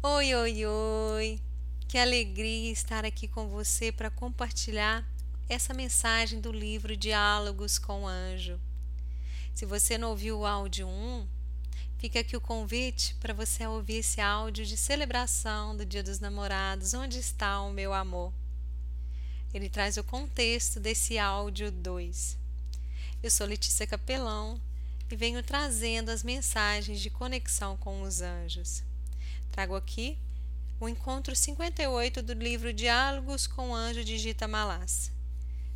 Oi, oi, oi! Que alegria estar aqui com você para compartilhar essa mensagem do livro Diálogos com o Anjo. Se você não ouviu o áudio 1, fica aqui o convite para você ouvir esse áudio de celebração do Dia dos Namorados, Onde está o meu amor? Ele traz o contexto desse áudio 2. Eu sou Letícia Capelão e venho trazendo as mensagens de conexão com os anjos. Trago aqui o encontro 58 do livro Diálogos com o Anjo de Gita Malas.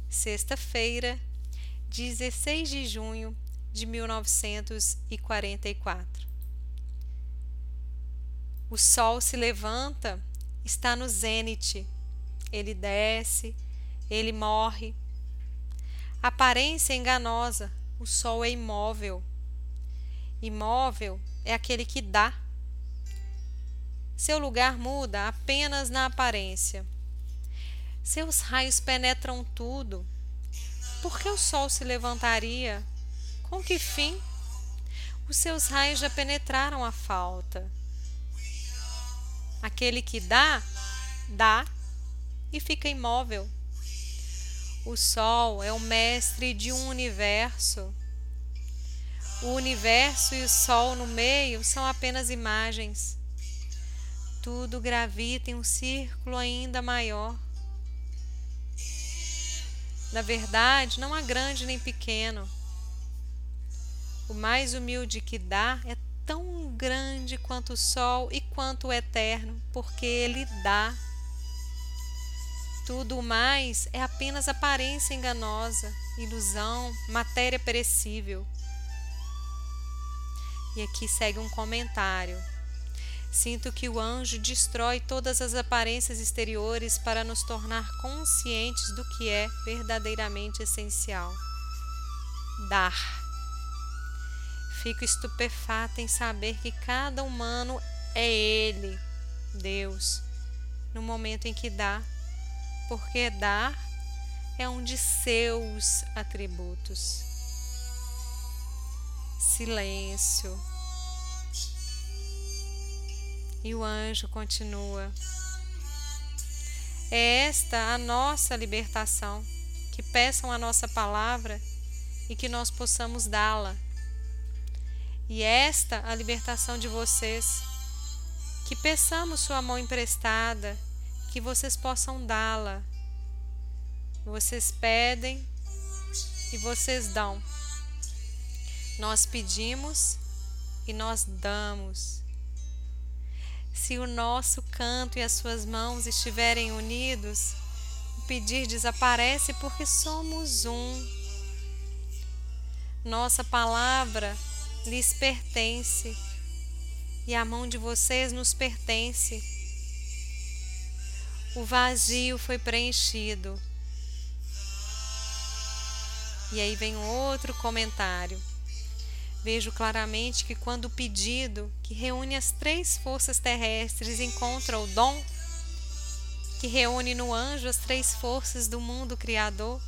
Sexta-feira, 16 de junho de 1944. O sol se levanta, está no zênite. Ele desce, ele morre. Aparência enganosa, o sol é imóvel. Imóvel é aquele que dá seu lugar muda apenas na aparência. Seus raios penetram tudo. Por que o sol se levantaria? Com que fim? Os seus raios já penetraram a falta. Aquele que dá, dá e fica imóvel. O sol é o mestre de um universo. O universo e o sol no meio são apenas imagens tudo gravita em um círculo ainda maior. Na verdade, não há grande nem pequeno. O mais humilde que dá é tão grande quanto o sol e quanto o eterno, porque ele dá. Tudo mais é apenas aparência enganosa, ilusão, matéria perecível. E aqui segue um comentário. Sinto que o anjo destrói todas as aparências exteriores para nos tornar conscientes do que é verdadeiramente essencial. Dar. Fico estupefata em saber que cada humano é Ele, Deus, no momento em que dá, porque dar é um de seus atributos. Silêncio e o anjo continua. É esta a nossa libertação, que peçam a nossa palavra e que nós possamos dá-la. E esta a libertação de vocês, que peçamos sua mão emprestada, que vocês possam dá-la. Vocês pedem e vocês dão. Nós pedimos e nós damos. Se o nosso canto e as suas mãos estiverem unidos, o pedir desaparece porque somos um. Nossa palavra lhes pertence e a mão de vocês nos pertence. O vazio foi preenchido. E aí vem outro comentário. Vejo claramente que quando o pedido, que reúne as três forças terrestres, encontra o dom, que reúne no anjo as três forças do mundo criador,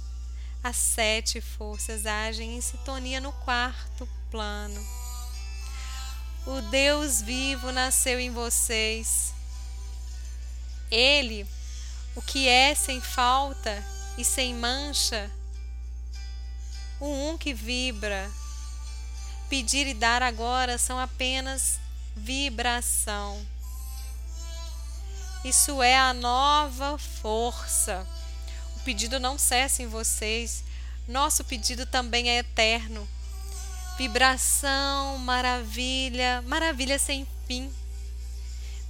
as sete forças agem em sintonia no quarto plano. O Deus vivo nasceu em vocês. Ele, o que é sem falta e sem mancha, o um que vibra, pedir e dar agora são apenas vibração. Isso é a nova força. O pedido não cessa em vocês. Nosso pedido também é eterno. Vibração, maravilha, maravilha sem fim.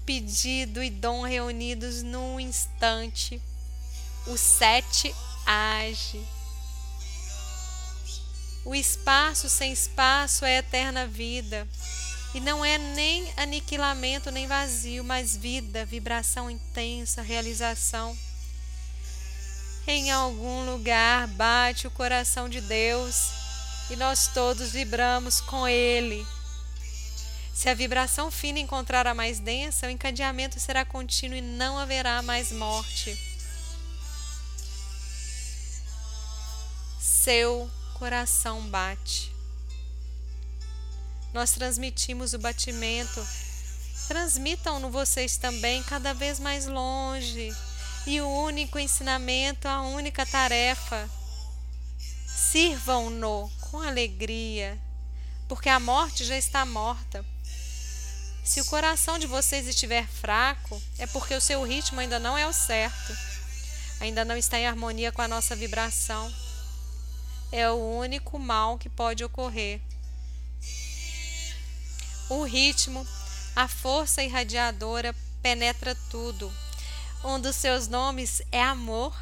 Pedido e dom reunidos num instante. O sete age. O espaço sem espaço é eterna vida. E não é nem aniquilamento nem vazio, mas vida, vibração intensa, realização. Em algum lugar bate o coração de Deus e nós todos vibramos com Ele. Se a vibração fina encontrar a mais densa, o encadeamento será contínuo e não haverá mais morte. Seu coração bate. Nós transmitimos o batimento transmitam no vocês também cada vez mais longe. E o único ensinamento, a única tarefa, sirvam-no com alegria, porque a morte já está morta. Se o coração de vocês estiver fraco, é porque o seu ritmo ainda não é o certo, ainda não está em harmonia com a nossa vibração. É o único mal que pode ocorrer. O ritmo, a força irradiadora penetra tudo. Um dos seus nomes é amor.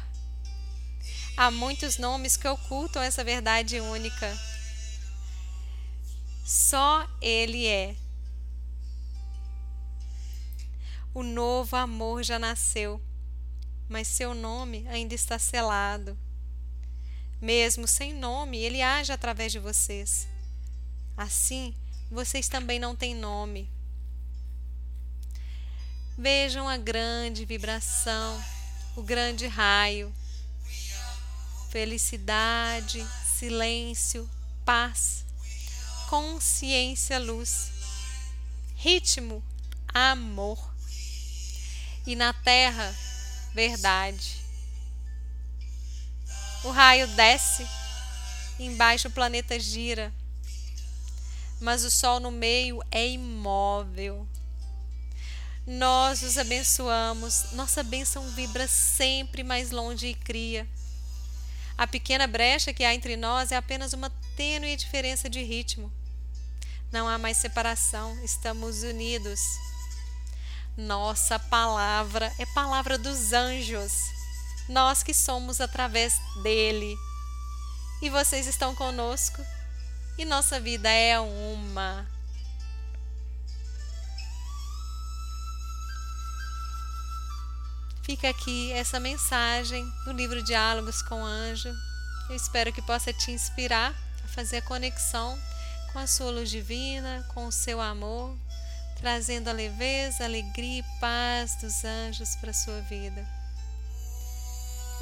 Há muitos nomes que ocultam essa verdade única. Só Ele é o novo amor já nasceu, mas seu nome ainda está selado. Mesmo sem nome, ele age através de vocês. Assim, vocês também não têm nome. Vejam a grande vibração, o grande raio. Felicidade, silêncio, paz, consciência, luz, ritmo, amor e na terra verdade. O raio desce, embaixo o planeta gira, mas o sol no meio é imóvel. Nós os abençoamos, nossa bênção vibra sempre mais longe e cria. A pequena brecha que há entre nós é apenas uma tênue diferença de ritmo. Não há mais separação, estamos unidos. Nossa palavra é palavra dos anjos. Nós que somos através dele. E vocês estão conosco. E nossa vida é uma. Fica aqui essa mensagem do livro Diálogos com Anjo. Eu espero que possa te inspirar a fazer a conexão com a sua luz divina, com o seu amor, trazendo a leveza, alegria e paz dos anjos para a sua vida.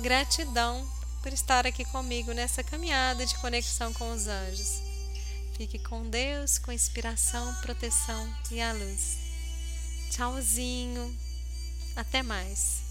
Gratidão por estar aqui comigo nessa caminhada de conexão com os anjos. Fique com Deus, com inspiração, proteção e a luz. Tchauzinho. Até mais.